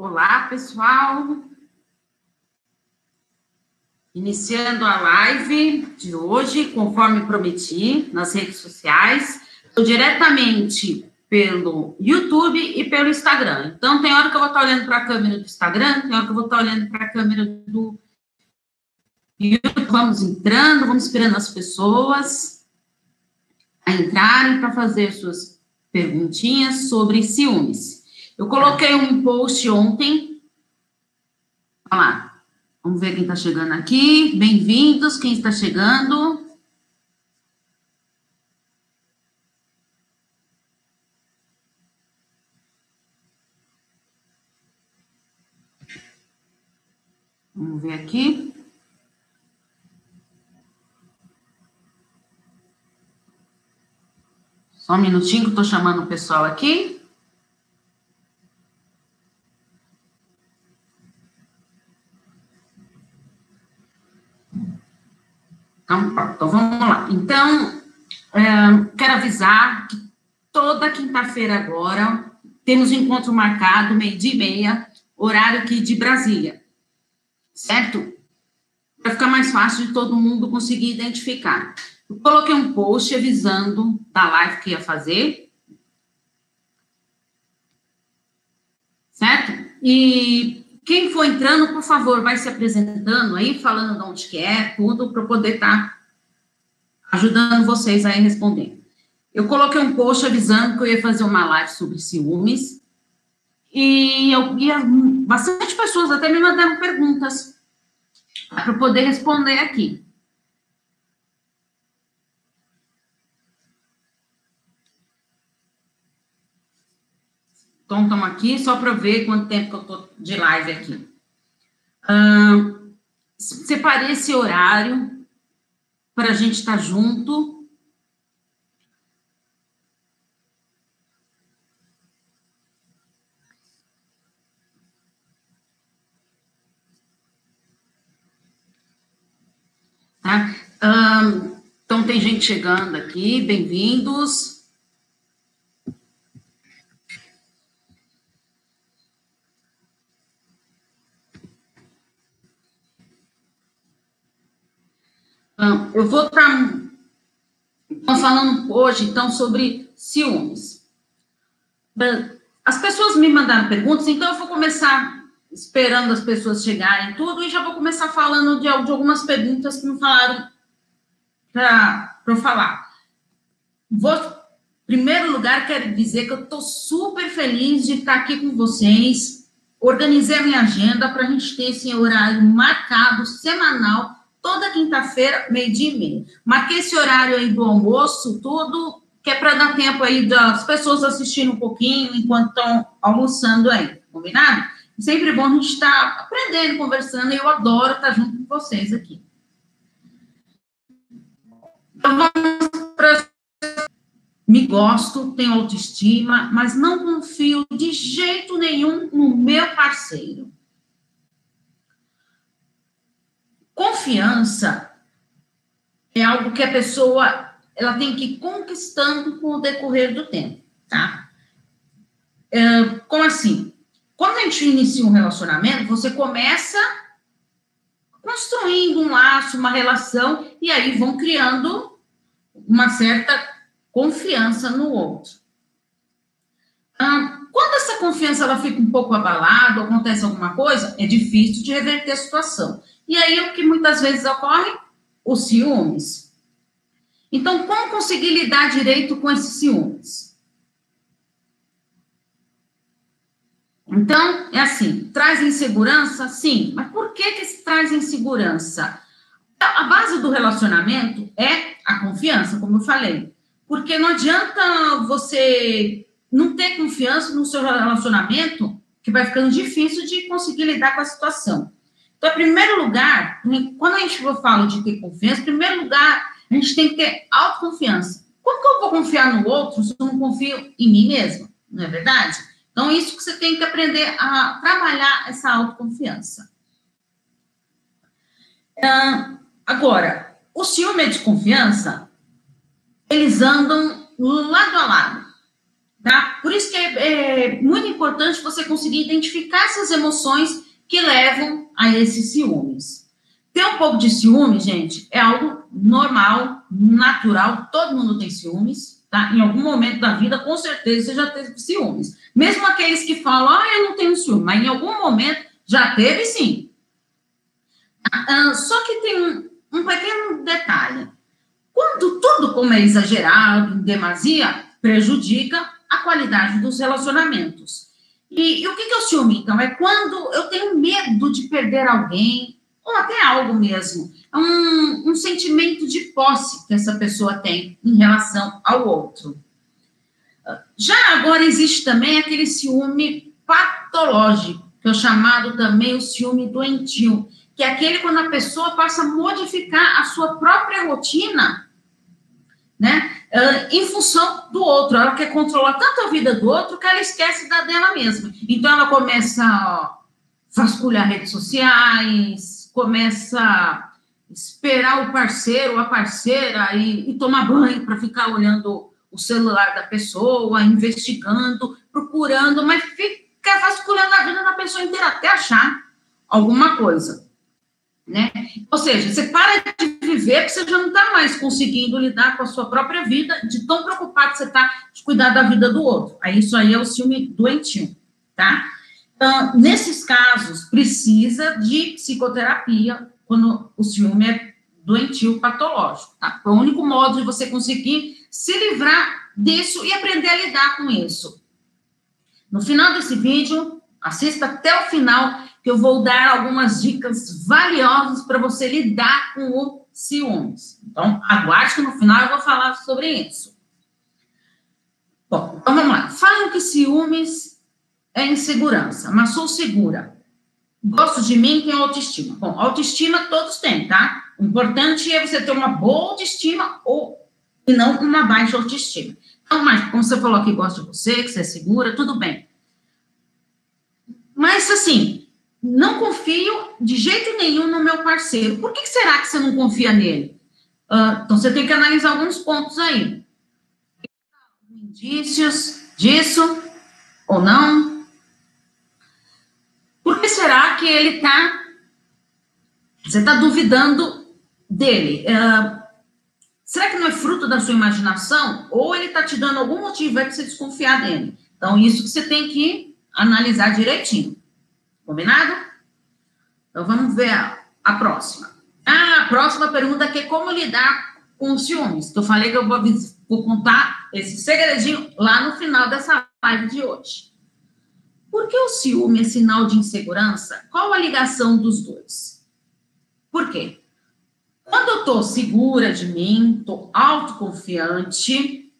Olá, pessoal. Iniciando a live de hoje, conforme prometi, nas redes sociais, diretamente pelo YouTube e pelo Instagram. Então, tem hora que eu vou estar olhando para a câmera do Instagram, tem hora que eu vou estar olhando para a câmera do YouTube. Vamos entrando, vamos esperando as pessoas a entrarem para fazer suas perguntinhas sobre ciúmes. Eu coloquei um post ontem. Olha lá. Vamos ver quem está chegando aqui. Bem-vindos, quem está chegando. Vamos ver aqui. Só um minutinho que estou chamando o pessoal aqui. Então, então vamos lá. Então, é, quero avisar que toda quinta-feira agora temos um encontro marcado, meio-dia e meia, horário aqui de Brasília. Certo? Para ficar mais fácil de todo mundo conseguir identificar. Eu coloquei um post avisando da live que ia fazer. Certo? E quem for entrando, por favor, vai se apresentando aí, falando de onde que é, tudo, para poder estar tá ajudando vocês aí respondendo. Eu coloquei um post avisando que eu ia fazer uma live sobre ciúmes, e, eu, e bastante pessoas até me mandaram perguntas para poder responder aqui. Então, estamos aqui só para ver quanto tempo que eu estou de live aqui. Uh, separei esse horário para a gente estar tá junto. Tá? Uh, então, tem gente chegando aqui, bem-vindos. Eu vou estar tá falando hoje, então, sobre ciúmes. As pessoas me mandaram perguntas, então eu vou começar esperando as pessoas chegarem tudo e já vou começar falando de, de algumas perguntas que me falaram para eu falar. Vou, em primeiro lugar, quero dizer que eu estou super feliz de estar aqui com vocês. Organizei a minha agenda para a gente ter esse horário marcado, semanal, toda quinta-feira, meio-dia e meia. Marquei esse horário aí do almoço, tudo, que é para dar tempo aí das pessoas assistindo um pouquinho enquanto estão almoçando aí, combinado? Sempre bom a gente estar tá aprendendo, conversando, e eu adoro estar junto com vocês aqui. Então, vamos para. Me gosto, tenho autoestima, mas não confio de jeito nenhum no meu parceiro. Confiança é algo que a pessoa ela tem que ir conquistando com o decorrer do tempo, tá? É, como assim? Quando a gente inicia um relacionamento, você começa construindo um laço, uma relação, e aí vão criando uma certa confiança no outro. Ah, quando essa confiança ela fica um pouco abalada, acontece alguma coisa, é difícil de reverter a situação. E aí o que muitas vezes ocorre? Os ciúmes. Então, como conseguir lidar direito com esses ciúmes? Então, é assim, traz insegurança? Sim. Mas por que que se traz insegurança? A base do relacionamento é a confiança, como eu falei. Porque não adianta você não ter confiança no seu relacionamento, que vai ficando difícil de conseguir lidar com a situação. Então, em primeiro lugar, quando a gente fala de ter confiança, em primeiro lugar, a gente tem que ter autoconfiança. Como que eu vou confiar no outro se eu não confio em mim mesma? Não é verdade? Então, isso que você tem que aprender a trabalhar essa autoconfiança. Uh, agora, o ciúme e a desconfiança, eles andam lado a lado. Tá? Por isso que é, é muito importante você conseguir identificar essas emoções que levam a esses ciúmes. Ter um pouco de ciúme, gente, é algo normal, natural, todo mundo tem ciúmes, tá? Em algum momento da vida, com certeza, você já teve ciúmes. Mesmo aqueles que falam, ah, eu não tenho ciúme, mas em algum momento já teve sim. Ah, só que tem um, um pequeno detalhe. Quando tudo como é exagerado, em demasia, prejudica a qualidade dos relacionamentos. E, e o que, que é o ciúme, então? É quando eu tenho medo de perder alguém, ou até algo mesmo. É um, um sentimento de posse que essa pessoa tem em relação ao outro. Já agora existe também aquele ciúme patológico, que é chamado também o ciúme doentio, que é aquele quando a pessoa passa a modificar a sua própria rotina né? Em função do outro. Ela quer controlar tanto a vida do outro que ela esquece da dela mesma. Então ela começa a vasculhar redes sociais, começa a esperar o parceiro, a parceira e, e tomar banho para ficar olhando o celular da pessoa, investigando, procurando, mas fica vasculhando a vida da pessoa inteira até achar alguma coisa né? Ou seja, você para de viver porque você já não está mais conseguindo lidar com a sua própria vida, de tão preocupado que você está de cuidar da vida do outro. Aí isso aí é o ciúme doentio, tá? Então, nesses casos, precisa de psicoterapia quando o ciúme é doentio patológico, tá? É o único modo de você conseguir se livrar disso e aprender a lidar com isso. No final desse vídeo, assista até o final que eu vou dar algumas dicas valiosas para você lidar com o ciúmes. Então, aguarde que no final eu vou falar sobre isso. Bom, então vamos lá. Falam que ciúmes é insegurança, mas sou segura. Gosto de mim, tem autoestima. Bom, autoestima todos têm, tá? O importante é você ter uma boa autoestima ou e não uma baixa autoestima. Então, mas como você falou que gosta de você, que você é segura, tudo bem. Mas assim, não confio de jeito nenhum no meu parceiro. Por que será que você não confia nele? Uh, então, você tem que analisar alguns pontos aí. Indícios disso ou não? Por que será que ele está. Você está duvidando dele? Uh, será que não é fruto da sua imaginação? Ou ele está te dando algum motivo para você desconfiar dele? Então, isso que você tem que analisar direitinho. Combinado? Então vamos ver a, a próxima. Ah, a próxima pergunta é como lidar com os ciúmes. Eu falei que eu vou, vou contar esse segredinho lá no final dessa live de hoje. Por que o ciúme é sinal de insegurança? Qual a ligação dos dois? Por quê? Quando eu estou segura de mim, estou autoconfiante,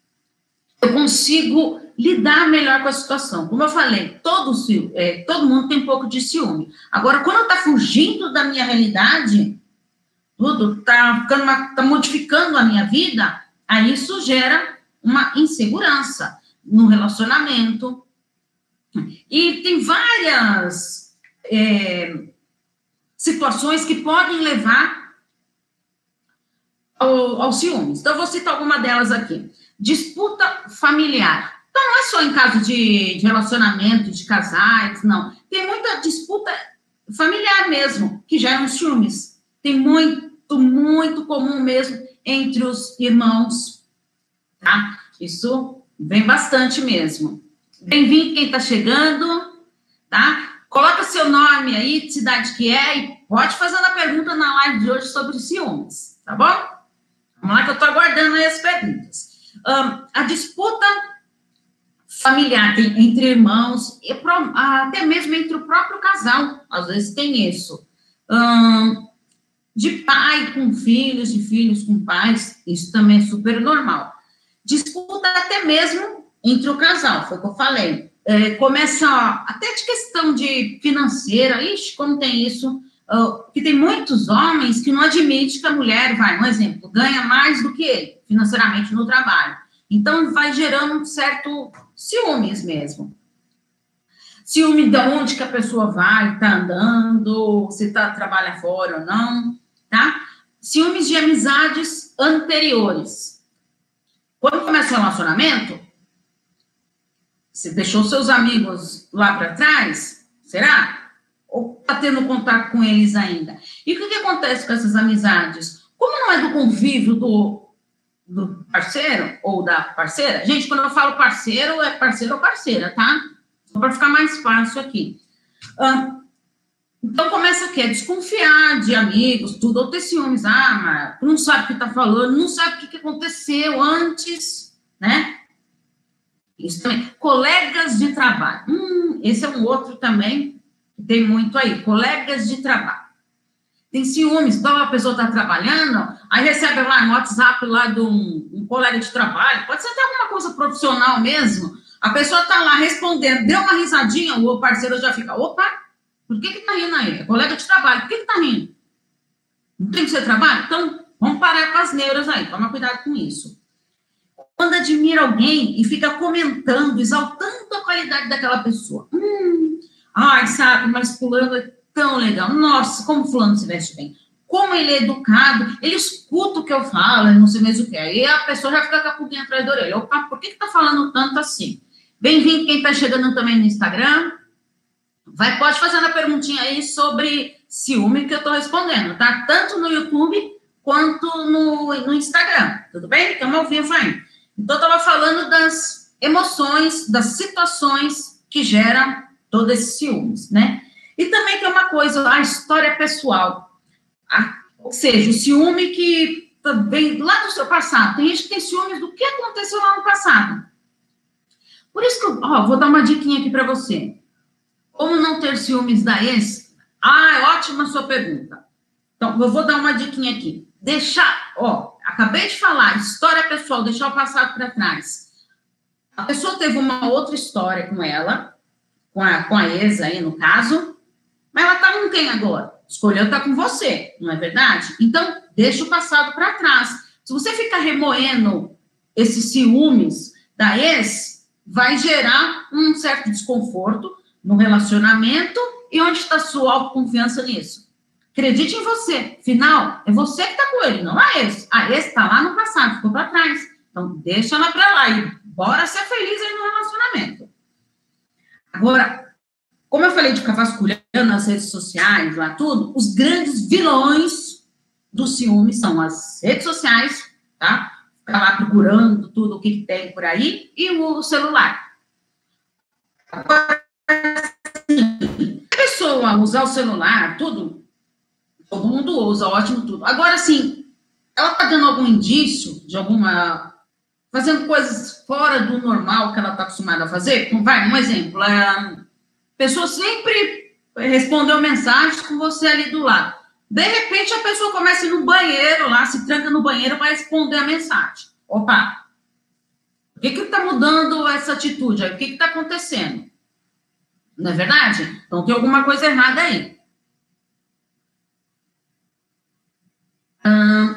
eu consigo lidar melhor com a situação. Como eu falei, todo, é, todo mundo tem um pouco de ciúme. Agora, quando está fugindo da minha realidade, tudo está tá modificando a minha vida, aí isso gera uma insegurança no relacionamento. E tem várias é, situações que podem levar ao, ao. Então, eu vou citar alguma delas aqui. Disputa familiar. Então, não é só em caso de, de relacionamento, de casais, não. Tem muita disputa familiar mesmo, que já é um ciúmes. Tem muito, muito comum mesmo entre os irmãos, tá? Isso vem bastante mesmo. Bem-vindo quem está chegando, tá? Coloca seu nome aí, de cidade que é, e pode fazer a pergunta na live de hoje sobre ciúmes, tá bom? Vamos lá que eu estou aguardando aí as perguntas. Um, a disputa familiar, entre irmãos, até mesmo entre o próprio casal, às vezes tem isso. de pai com filhos, de filhos com pais, isso também é super normal. Disputa até mesmo entre o casal, foi o que eu falei. É, começa até de questão de financeira, ixi, como tem isso, que tem muitos homens que não admitem que a mulher, vai, um exemplo, ganha mais do que ele, financeiramente no trabalho. Então, vai gerando um certo ciúmes mesmo. Ciúme de onde que a pessoa vai, está andando, se tá, trabalha fora ou não, tá? Ciúmes de amizades anteriores. Quando começa o relacionamento, Você deixou seus amigos lá para trás? Será? Ou está tendo contato com eles ainda? E o que, que acontece com essas amizades? Como não é do convívio do, do parceiro ou da parceira? Gente, quando eu falo parceiro, é parceiro ou parceira, tá? Só para ficar mais fácil aqui. Ah, então começa o quê? Desconfiar de amigos, tudo, ou ter ciúmes. Ah, mas não sabe o que está falando, não sabe o que aconteceu antes, né? Isso também. Colegas de trabalho. Hum, esse é um outro também que tem muito aí. Colegas de trabalho. Tem ciúmes. Então, a pessoa está trabalhando, aí recebe lá no WhatsApp lá de um, um colega de trabalho. Pode ser até alguma coisa profissional mesmo. A pessoa está lá respondendo, deu uma risadinha, o parceiro já fica, opa, por que que tá rindo aí? É colega de trabalho, por que que tá rindo? Não tem que ser trabalho? Então, vamos parar com as neuras aí, toma cuidado com isso. Quando admira alguém e fica comentando, exaltando a qualidade daquela pessoa. Hum, ai, sabe, mas fulano é tão legal. Nossa, como fulano se veste bem. Como ele é educado, ele escuta o que eu falo, não sei mesmo o que. Aí a pessoa já fica com a pulguinha atrás da orelha. Opa, por que que tá falando tanto assim? Bem-vindo quem está chegando também no Instagram. Vai, pode fazer uma perguntinha aí sobre ciúme que eu estou respondendo, tá? Tanto no YouTube quanto no, no Instagram, tudo bem? Estamos ao vivo aí. Então, eu estava falando das emoções, das situações que geram todo esse ciúmes, né? E também tem uma coisa, a história pessoal. A, ou seja, o ciúme que vem lá do seu passado. Tem gente que tem ciúmes do que aconteceu lá no passado. Por isso que eu ó, vou dar uma diquinha aqui para você. Como não ter ciúmes da ex? Ah, é ótima sua pergunta. Então, eu vou dar uma diquinha aqui. Deixar, ó, acabei de falar, história pessoal, deixar o passado para trás. A pessoa teve uma outra história com ela, com a, com a ex aí, no caso, mas ela tá com quem agora? Escolheu tá com você, não é verdade? Então, deixa o passado para trás. Se você ficar remoendo esses ciúmes da ex, vai gerar um certo desconforto, no relacionamento e onde está sua autoconfiança nisso? Acredite em você. Final, é você que está com ele, não é esse. Ah, esse está lá no passado, ficou para trás. Então, deixa ela para lá e bora ser feliz aí no relacionamento. Agora, como eu falei de ficar vasculhando nas redes sociais, lá tudo, os grandes vilões do ciúme são as redes sociais, tá? Ficar lá procurando tudo o que tem por aí e o celular. Agora, a pessoa usar o celular, tudo, todo mundo usa, ótimo, tudo. Agora, assim, ela está dando algum indício de alguma. fazendo coisas fora do normal que ela está acostumada a fazer? Vai, um exemplo. A pessoa sempre respondeu mensagem com você ali do lado. De repente, a pessoa começa no banheiro lá, se tranca no banheiro para responder a mensagem. Opa! O que está mudando essa atitude? O que está acontecendo? Não é verdade? Então tem alguma coisa errada aí. Hum,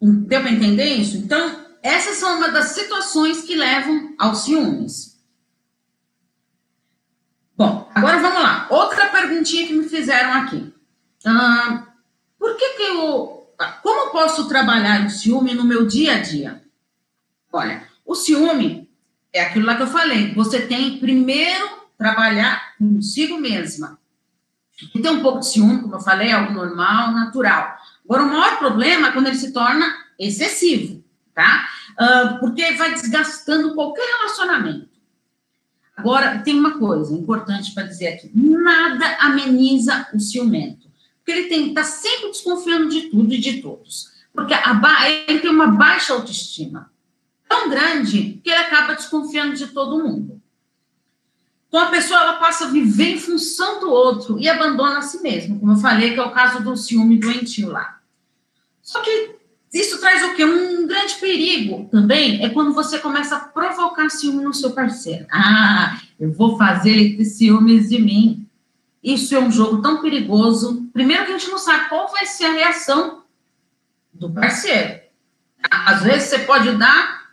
deu para entender isso? Então, essas são uma das situações que levam aos ciúmes. Bom, agora vamos lá. Outra perguntinha que me fizeram aqui. Hum, por que que eu... Como posso trabalhar o ciúme no meu dia a dia? Olha, o ciúme é aquilo lá que eu falei. Você tem primeiro trabalhar consigo mesma. E ter um pouco de ciúme, como eu falei, é algo normal, natural. Agora, o maior problema é quando ele se torna excessivo, tá? Uh, porque vai desgastando qualquer relacionamento. Agora, tem uma coisa importante para dizer aqui: nada ameniza o ciumento. Porque ele está sempre desconfiando de tudo e de todos. Porque a, ele tem uma baixa autoestima tão grande que ele acaba desconfiando de todo mundo. Então a pessoa ela passa a viver em função do outro e abandona a si mesma, como eu falei, que é o caso do ciúme doentio lá. Só que isso traz o quê? Um grande perigo também é quando você começa a provocar ciúme no seu parceiro. Ah, eu vou fazer ele ter ciúmes de mim. Isso é um jogo tão perigoso. Primeiro que a gente não sabe qual vai ser a reação do parceiro. Às vezes você pode dar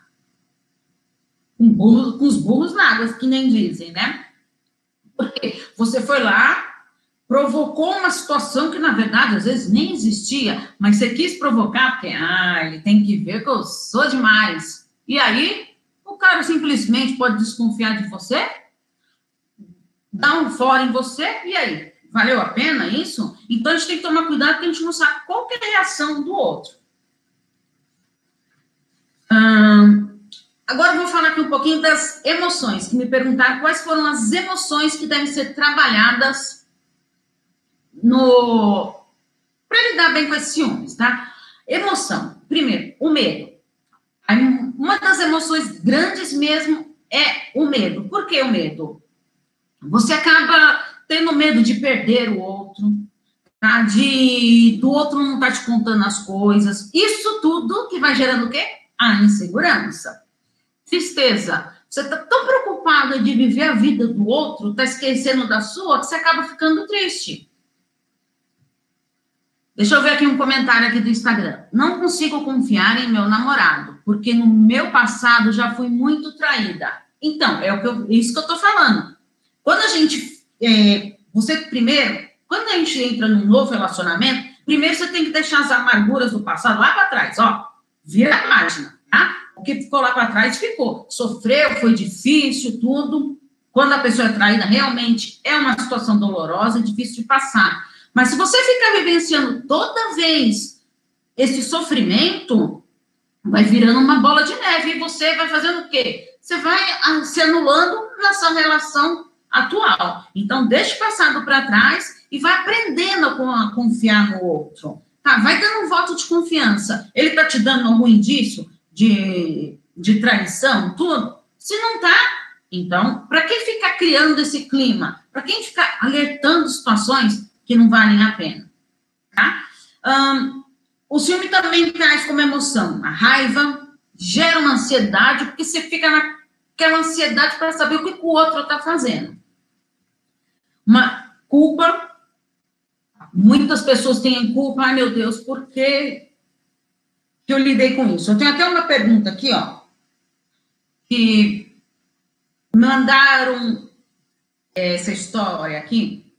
com, burro, com os burros na água, que nem dizem, né? Porque você foi lá, provocou uma situação que, na verdade, às vezes nem existia, mas você quis provocar, porque, ah, ele tem que ver que eu sou demais. E aí, o cara simplesmente pode desconfiar de você, dar um fora em você, e aí? Valeu a pena isso? Então a gente tem que tomar cuidado porque a gente não sabe qual é a reação do outro. Hum, agora eu vou falar aqui um pouquinho das emoções, que me perguntaram quais foram as emoções que devem ser trabalhadas no para lidar bem com esses ciúmes, tá? Emoção. Primeiro, o medo. Uma das emoções grandes mesmo é o medo. Por que o medo? Você acaba tendo medo de perder o outro, tá? De do outro não estar tá te contando as coisas. Isso tudo que vai gerando o quê? A insegurança. Tristeza. Você está tão preocupada de viver a vida do outro, está esquecendo da sua, que você acaba ficando triste. Deixa eu ver aqui um comentário aqui do Instagram. Não consigo confiar em meu namorado, porque no meu passado já fui muito traída. Então, é o que eu, isso que eu tô falando. Quando a gente. É, você primeiro, quando a gente entra num novo relacionamento, primeiro você tem que deixar as amarguras do passado lá para trás, ó. Vira a página, tá? O que ficou lá para trás ficou. Sofreu, foi difícil, tudo. Quando a pessoa é traída, realmente é uma situação dolorosa, difícil de passar. Mas se você ficar vivenciando toda vez esse sofrimento, vai virando uma bola de neve e você vai fazendo o quê? Você vai se anulando na sua relação atual. Então, deixe o passado para trás e vai aprendendo a confiar no outro. Tá, vai dando um voto de confiança. Ele está te dando algum indício de, de traição, tudo? Se não tá, então, para que ficar criando esse clima? Para quem ficar alertando situações que não valem a pena. Tá? Um, o ciúme também traz como emoção a raiva, gera uma ansiedade, porque você fica naquela ansiedade para saber o que o outro está fazendo. Uma culpa, muitas pessoas têm culpa, ai meu Deus, por que, eu lidei com isso? Eu tenho até uma pergunta aqui, ó, que mandaram essa história aqui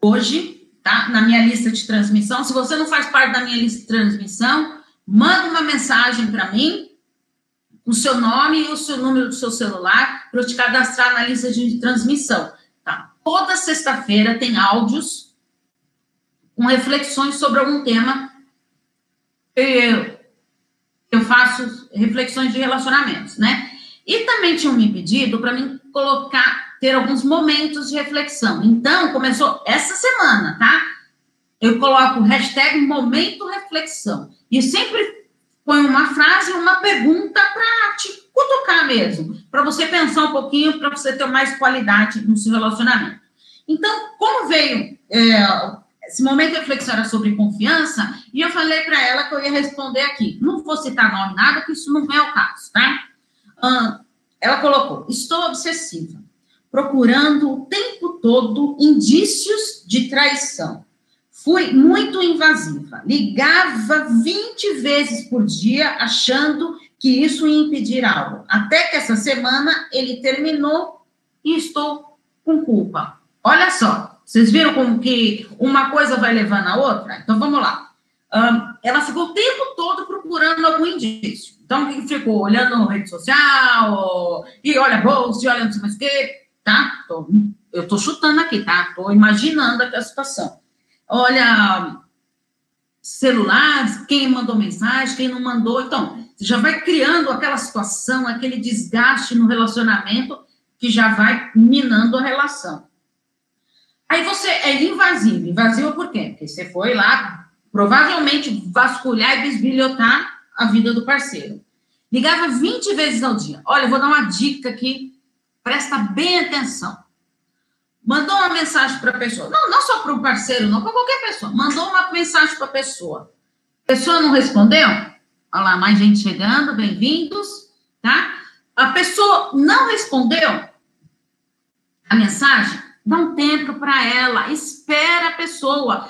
hoje, tá? Na minha lista de transmissão. Se você não faz parte da minha lista de transmissão, manda uma mensagem para mim, o seu nome e o seu número do seu celular, para eu te cadastrar na lista de transmissão. Tá? Toda sexta-feira tem áudios com reflexões sobre algum tema. Eu, eu faço reflexões de relacionamentos, né? E também tinham me pedido para mim colocar ter alguns momentos de reflexão. Então, começou essa semana, tá? Eu coloco o hashtag momento reflexão. E sempre põe uma frase, uma pergunta para te cutucar mesmo, para você pensar um pouquinho, para você ter mais qualidade no seu relacionamento. Então, como veio é, esse momento de reflexão era sobre confiança, e eu falei para ela que eu ia responder aqui. Não vou citar nome, nada, porque isso não é o caso, tá? Ah, ela colocou: estou obsessiva procurando o tempo todo indícios de traição. Fui muito invasiva, ligava 20 vezes por dia, achando que isso ia impedir algo. Até que essa semana ele terminou e estou com culpa. Olha só, vocês viram como que uma coisa vai levando a outra? Então vamos lá. Um, ela ficou o tempo todo procurando algum indício. Então, ficou olhando rede social, e olha bolsa, e olha não sei mais o quê tá? Tô, eu tô chutando aqui, tá? Tô imaginando a situação. Olha, celulares, quem mandou mensagem, quem não mandou. Então, você já vai criando aquela situação, aquele desgaste no relacionamento que já vai minando a relação. Aí você é invasivo. Invasivo por quê? Porque você foi lá, provavelmente, vasculhar e bisbilhotar a vida do parceiro. Ligava 20 vezes ao dia. Olha, eu vou dar uma dica aqui Presta bem atenção. Mandou uma mensagem para a pessoa. Não, não só para o parceiro, não, para qualquer pessoa. Mandou uma mensagem para a pessoa. A pessoa não respondeu? Olha lá, mais gente chegando, bem-vindos, tá? A pessoa não respondeu a mensagem, dá um tempo para ela, espera a pessoa.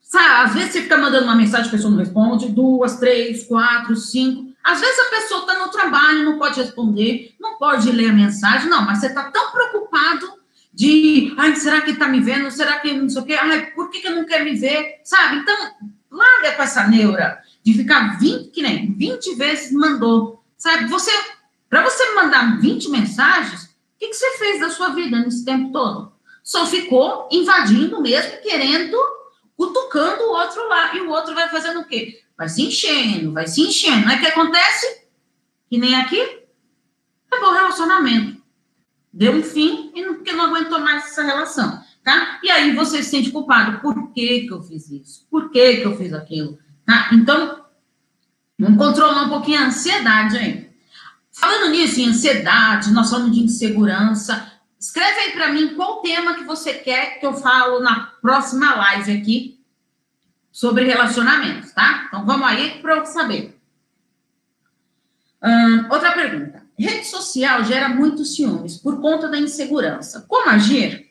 Sabe, às vezes você fica mandando uma mensagem, a pessoa não responde, duas, três, quatro, cinco. Às vezes a pessoa está no trabalho, não pode responder, não pode ler a mensagem, não, mas você está tão preocupado de, ai, será que está me vendo? Será que não sei o quê? Ai, por que, que não quer me ver? Sabe? Então, larga com essa neura de ficar 20, que nem 20 vezes mandou, sabe? Você Para você mandar 20 mensagens, o que, que você fez da sua vida nesse tempo todo? Só ficou invadindo mesmo, querendo, cutucando o outro lá. E o outro vai fazendo o quê? Vai se enchendo, vai se enchendo. Não é que acontece? Que nem aqui? Acabou o relacionamento. Deu um fim e não, porque não aguentou mais essa relação. Tá? E aí você se sente culpado. Por que, que eu fiz isso? Por que, que eu fiz aquilo? Tá? Então, vamos controlar um pouquinho a ansiedade aí. Falando nisso, em ansiedade, nós falamos de insegurança. Escreve aí para mim qual tema que você quer que eu falo na próxima live aqui sobre relacionamentos, tá? Então vamos aí para eu saber. Hum, outra pergunta. Rede social gera muitos ciúmes por conta da insegurança. Como agir?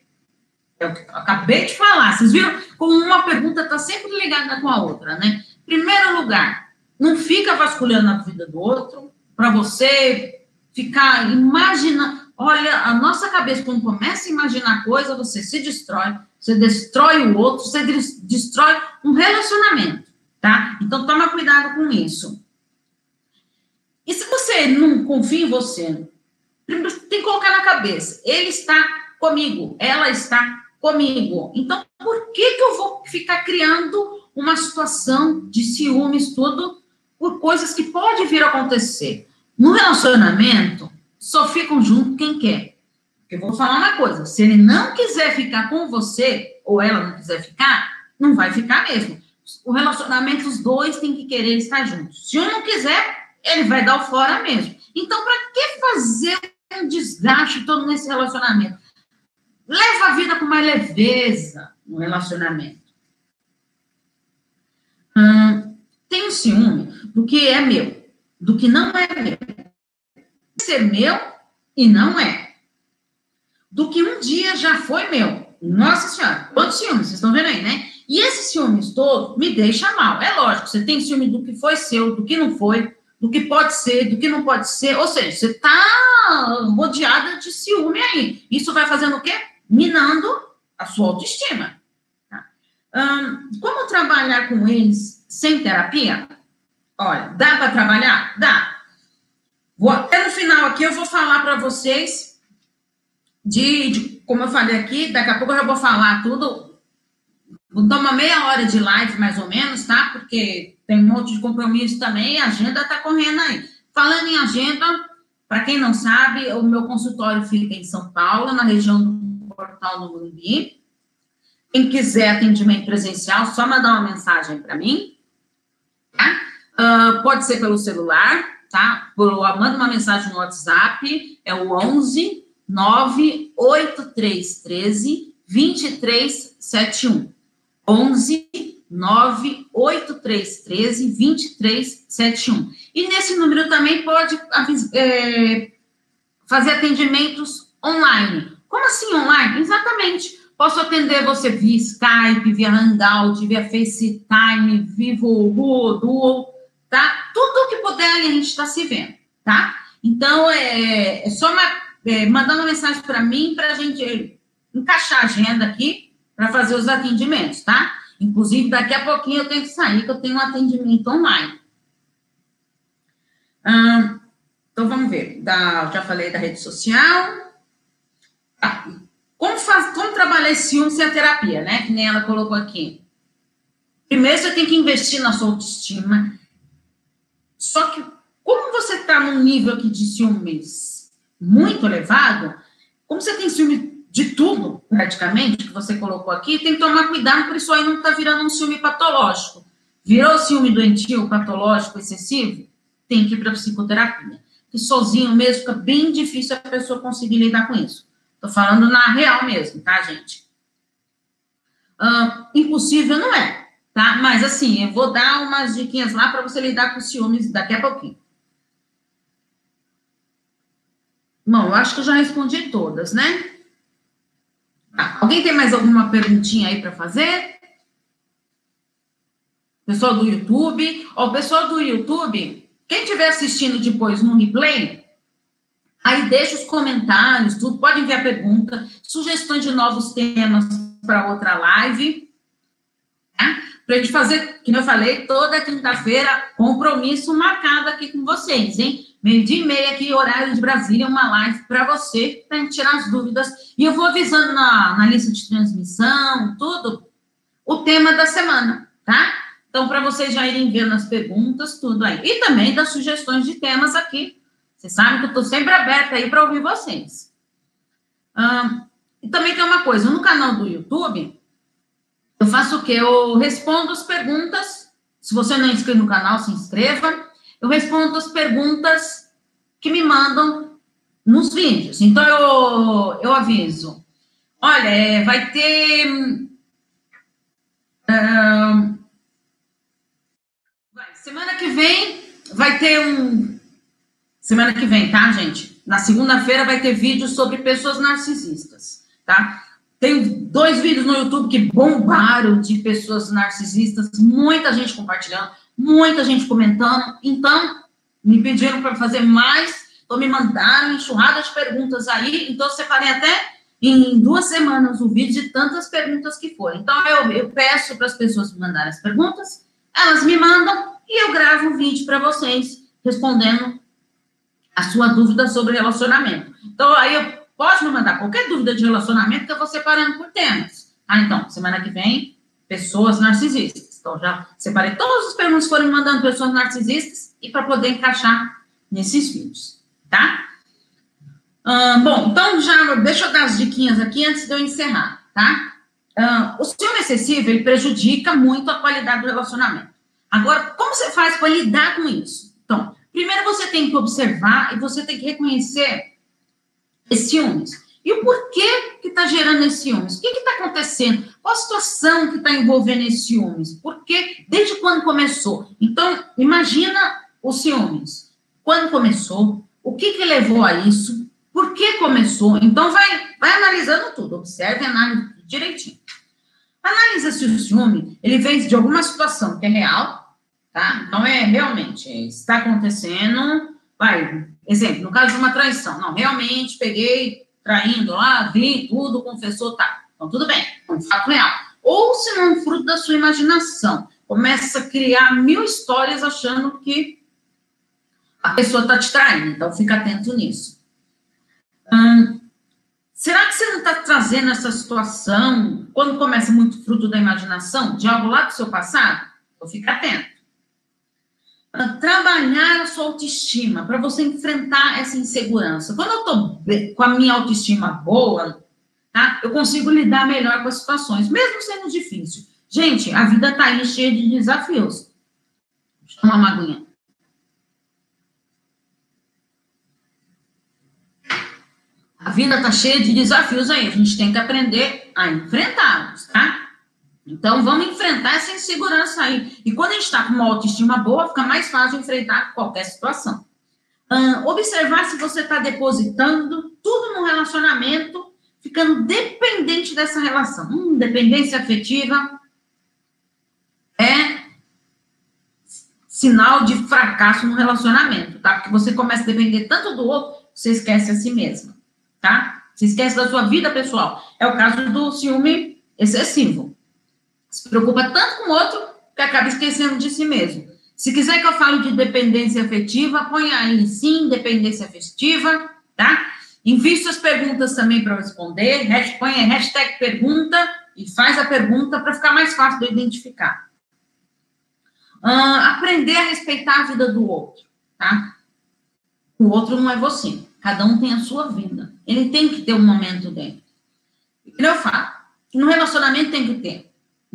Eu acabei de falar. Vocês viram como uma pergunta está sempre ligada com a outra, né? Primeiro lugar, não fica vasculhando a vida do outro para você ficar imaginando. Olha, a nossa cabeça, quando começa a imaginar coisa, você se destrói, você destrói o outro, você destrói um relacionamento, tá? Então, toma cuidado com isso. E se você não confia em você, primeiro tem que colocar na cabeça, ele está comigo, ela está comigo. Então, por que, que eu vou ficar criando uma situação de ciúmes, tudo, por coisas que pode vir a acontecer? No relacionamento, só ficam juntos quem quer. Porque vou falar uma coisa: se ele não quiser ficar com você, ou ela não quiser ficar, não vai ficar mesmo. O relacionamento, os dois têm que querer estar juntos. Se um não quiser, ele vai dar o fora mesmo. Então, para que fazer um desgaste todo nesse relacionamento? Leva a vida com mais leveza no relacionamento. Hum, tem ciúme do que é meu, do que não é meu. Ser meu e não é. Do que um dia já foi meu. Nossa Senhora, quantos ciúmes, vocês estão vendo aí, né? E esses ciúmes todos me deixa mal. É lógico, você tem ciúme do que foi seu, do que não foi, do que pode ser, do que não pode ser. Ou seja, você está rodeada de ciúme aí. Isso vai fazendo o quê? Minando a sua autoestima. Tá? Hum, como trabalhar com eles sem terapia? Olha, dá para trabalhar? Dá. Vou, até no final aqui eu vou falar para vocês de, de, como eu falei aqui, daqui a pouco eu já vou falar tudo. Vou tomar meia hora de live, mais ou menos, tá? Porque tem um monte de compromisso também, a agenda está correndo aí. Falando em agenda, para quem não sabe, o meu consultório fica em São Paulo, na região do Portal do Morumbi. Quem quiser atendimento presencial, só mandar uma mensagem para mim. Tá? Uh, pode ser pelo celular, tá? Por, manda uma mensagem no WhatsApp, é o 11 98313 2371. 11 98313 2371. E nesse número também pode é, fazer atendimentos online. Como assim online? Exatamente. Posso atender você via Skype, via Hangout, via FaceTime, Vivo, Duo, tá? Tudo que puder a gente está se vendo, tá? Então, é, é só uma, é, mandar uma mensagem para mim para a gente encaixar a agenda aqui para fazer os atendimentos, tá? Inclusive, daqui a pouquinho eu tenho que sair, que eu tenho um atendimento online. Então, vamos ver. Da, já falei da rede social. Ah, como, faz, como trabalhar esse ciúme sem a terapia, né? Que nem ela colocou aqui. Primeiro, você tem que investir na sua autoestima. Só que, como você está num nível aqui de ciúmes muito elevado, como você tem ciúme de tudo, praticamente, que você colocou aqui, tem que tomar cuidado, por isso aí não está virando um ciúme patológico. Virou ciúme doentio, patológico, excessivo, tem que ir para psicoterapia. Que sozinho mesmo fica bem difícil a pessoa conseguir lidar com isso. Estou falando na real mesmo, tá, gente? Uh, impossível não é, tá? Mas assim, eu vou dar umas diquinhas lá para você lidar com ciúmes daqui a pouquinho. Bom, eu acho que eu já respondi todas, né? Alguém tem mais alguma perguntinha aí para fazer? Pessoal do YouTube, ó, pessoal do YouTube, quem estiver assistindo depois no replay, aí deixa os comentários, tudo, pode enviar pergunta, sugestões de novos temas para outra live, tá? Para a gente fazer, como eu falei, toda quinta-feira, compromisso marcado aqui com vocês, hein? Meio-dia e meia aqui, horário de Brasília, uma live para você, para tirar as dúvidas. E eu vou avisando na, na lista de transmissão, tudo, o tema da semana, tá? Então, para vocês já irem vendo as perguntas, tudo aí. E também das sugestões de temas aqui. Vocês sabem que eu estou sempre aberta aí para ouvir vocês. e também tem uma coisa, no canal do YouTube, eu faço o quê? Eu respondo as perguntas. Se você não é inscrito no canal, se inscreva. Eu respondo as perguntas que me mandam nos vídeos. Então, eu, eu aviso. Olha, é, vai ter. Uh, semana que vem vai ter um. Semana que vem, tá, gente? Na segunda-feira vai ter vídeo sobre pessoas narcisistas, tá? Tem dois vídeos no YouTube que bombaram de pessoas narcisistas, muita gente compartilhando, muita gente comentando. Então, me pediram para fazer mais, então me mandaram enxurrada de perguntas aí. Então, eu separei até em duas semanas o vídeo de tantas perguntas que foram. Então, eu, eu peço para as pessoas me mandarem as perguntas, elas me mandam e eu gravo um vídeo para vocês respondendo a sua dúvida sobre relacionamento. Então, aí eu Pode me mandar qualquer dúvida de relacionamento que eu vou separando por temas. Ah, então, semana que vem, pessoas narcisistas. Então, já separei todas as perguntas que foram mandando pessoas narcisistas e para poder encaixar nesses vídeos, tá? Bom, então já deixa eu dar as diquinhas aqui antes de eu encerrar, tá? O ciúme excessivo, ele prejudica muito a qualidade do relacionamento. Agora, como você faz para lidar com isso? Então, primeiro você tem que observar e você tem que reconhecer esses ciúmes. E o porquê que está gerando esses ciúmes? O que está acontecendo? Qual a situação que está envolvendo esses ciúmes? Por quê? Desde quando começou? Então, imagina os ciúmes. Quando começou? O que, que levou a isso? Por que começou? Então, vai, vai analisando tudo. Observe e analise direitinho. Analisa se o ciúme ele vem de alguma situação que é real, tá? Então, é realmente, está acontecendo, vai, Exemplo, no caso de uma traição. Não, realmente peguei traindo lá, vi tudo, confessou, tá. Então, tudo bem, um fato real. Ou se não, fruto da sua imaginação. Começa a criar mil histórias achando que a pessoa está te traindo. Então, fica atento nisso. Hum, será que você não está trazendo essa situação, quando começa muito fruto da imaginação, de algo lá do seu passado? Então, fica atento trabalhar a sua autoestima, para você enfrentar essa insegurança. Quando eu estou com a minha autoestima boa, tá? eu consigo lidar melhor com as situações, mesmo sendo difícil. Gente, a vida está aí cheia de desafios. Deixa eu tomar uma aguinha. A vida está cheia de desafios aí, a gente tem que aprender a enfrentá-los, tá? Então, vamos enfrentar essa insegurança aí. E quando a gente está com uma autoestima boa, fica mais fácil enfrentar qualquer situação. Observar se você está depositando tudo no relacionamento, ficando dependente dessa relação. Hum, dependência afetiva é sinal de fracasso no relacionamento, tá? Porque você começa a depender tanto do outro, você esquece a si mesma, tá? Você esquece da sua vida pessoal. É o caso do ciúme excessivo se preocupa tanto com o outro que acaba esquecendo de si mesmo. Se quiser que eu fale de dependência afetiva, põe aí sim, dependência afetiva, tá? Envie suas perguntas também para responder. Põe hashtag pergunta e faz a pergunta para ficar mais fácil de identificar. Uh, aprender a respeitar a vida do outro, tá? O outro não é você. Cada um tem a sua vida. Ele tem que ter um momento dele. E eu falo, no relacionamento tem que ter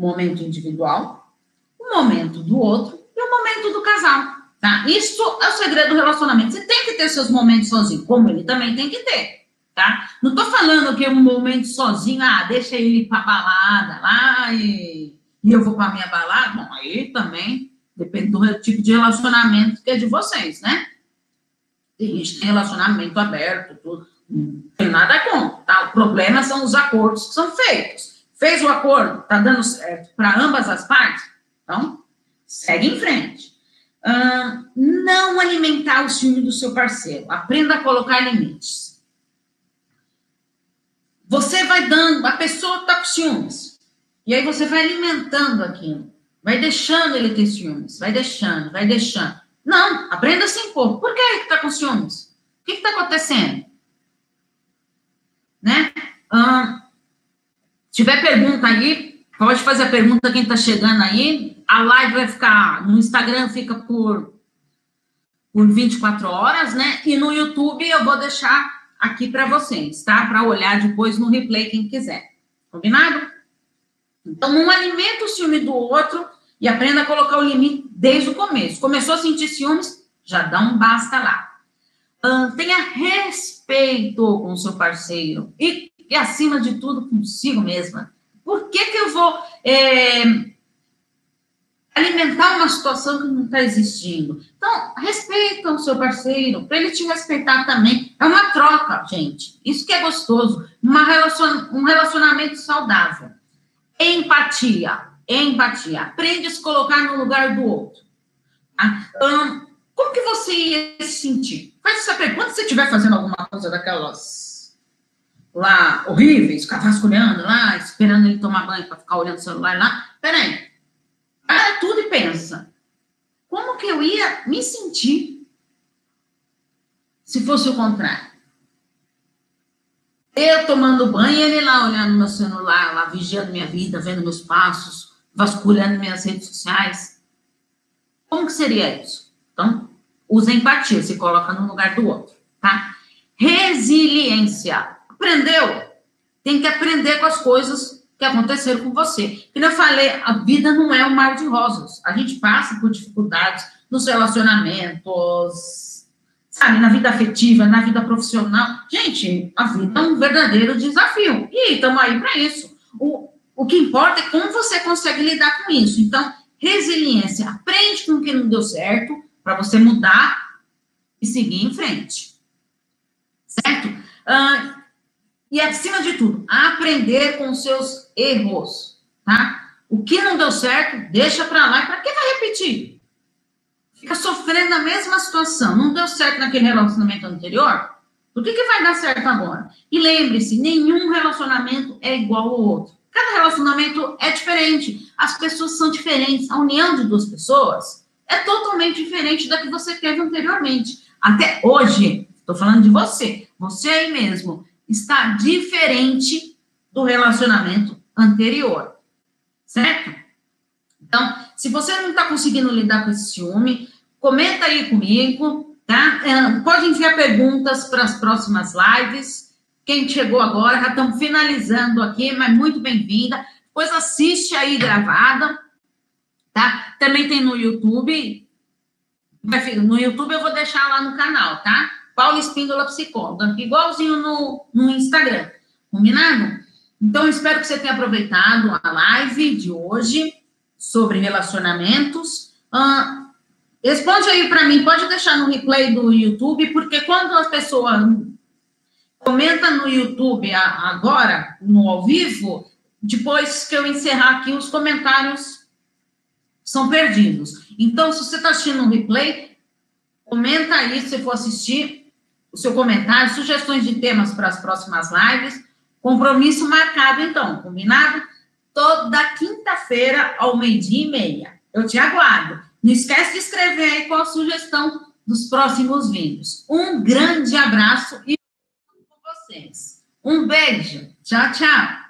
momento individual, o momento do outro e o momento do casal. Tá? Isso é o segredo do relacionamento. Você tem que ter seus momentos sozinho, como ele também tem que ter. Tá? Não tô falando que é um momento sozinho, ah, deixa ele ir pra balada lá e, e eu vou pra minha balada. Bom, aí também depende do tipo de relacionamento que é de vocês, né? Tem tem relacionamento aberto, tudo. Não tem nada contra, tá? O problema são os acordos que são feitos. Fez o acordo, está dando certo para ambas as partes? Então, segue em frente. Uh, não alimentar o ciúme do seu parceiro. Aprenda a colocar limites. Você vai dando, a pessoa está com ciúmes. E aí você vai alimentando aquilo. Vai deixando ele ter ciúmes. Vai deixando, vai deixando. Não, aprenda a se impor. Por que está com ciúmes? O que está acontecendo? Né? Hum, se tiver pergunta aí, pode fazer a pergunta quem está chegando aí. A live vai ficar no Instagram, fica por, por 24 horas, né? E no YouTube eu vou deixar aqui para vocês, tá? Para olhar depois no replay, quem quiser. Combinado? Então, não alimenta o ciúme do outro e aprenda a colocar o limite desde o começo. Começou a sentir ciúmes, já dá um basta lá. Tenha respeito com o seu parceiro e, e, acima de tudo, consigo mesma. Por que, que eu vou é, alimentar uma situação que não está existindo? Então, respeita o seu parceiro, para ele te respeitar também. É uma troca, gente. Isso que é gostoso. Uma relacion, um relacionamento saudável. Empatia. Empatia. Aprende a se colocar no lugar do outro. Tá? Um, como que você ia se sentir? Faz essa pergunta quando você estiver fazendo alguma coisa daquelas lá horríveis, ficar vasculhando lá, esperando ele tomar banho para ficar olhando o celular lá. Peraí. Para tudo e pensa. Como que eu ia me sentir se fosse o contrário? Eu tomando banho ele lá olhando meu celular, lá vigiando minha vida, vendo meus passos, vasculhando minhas redes sociais. Como que seria isso? Então, usa empatia, se coloca no lugar do outro, tá? Resiliência. Aprendeu? Tem que aprender com as coisas que aconteceram com você. Como eu falei, a vida não é um mar de rosas. A gente passa por dificuldades nos relacionamentos, sabe, na vida afetiva, na vida profissional. Gente, a vida é um verdadeiro desafio. E estamos aí para isso. O, o que importa é como você consegue lidar com isso. Então, resiliência. Aprende com o que não deu certo, para você mudar e seguir em frente. Certo? Ah, e acima de tudo, aprender com seus erros, tá? O que não deu certo, deixa para lá. Para que vai repetir? Fica sofrendo na mesma situação. Não deu certo naquele relacionamento anterior? Por que, que vai dar certo agora? E lembre-se, nenhum relacionamento é igual ao outro. Cada relacionamento é diferente. As pessoas são diferentes. A união de duas pessoas é totalmente diferente da que você teve anteriormente. Até hoje, estou falando de você, você aí mesmo, está diferente do relacionamento anterior, certo? Então, se você não está conseguindo lidar com esse ciúme, comenta aí comigo, tá? É, pode enviar perguntas para as próximas lives. Quem chegou agora, já estamos finalizando aqui, mas muito bem-vinda. Depois assiste aí gravada tá? Também tem no YouTube. No YouTube eu vou deixar lá no canal, tá? Paulo Espíndola Psicóloga, igualzinho no, no Instagram. Combinado? Então, espero que você tenha aproveitado a live de hoje sobre relacionamentos. Ah, responde aí para mim, pode deixar no replay do YouTube, porque quando a pessoa comenta no YouTube agora, no ao vivo, depois que eu encerrar aqui, os comentários são perdidos. Então, se você está assistindo um replay, comenta aí se for assistir o seu comentário, sugestões de temas para as próximas lives. Compromisso marcado, então, combinado? Toda quinta-feira, ao meio-dia e meia. Eu te aguardo. Não esquece de escrever aí qual a sugestão dos próximos vídeos. Um grande abraço e com vocês. Um beijo. Tchau, tchau.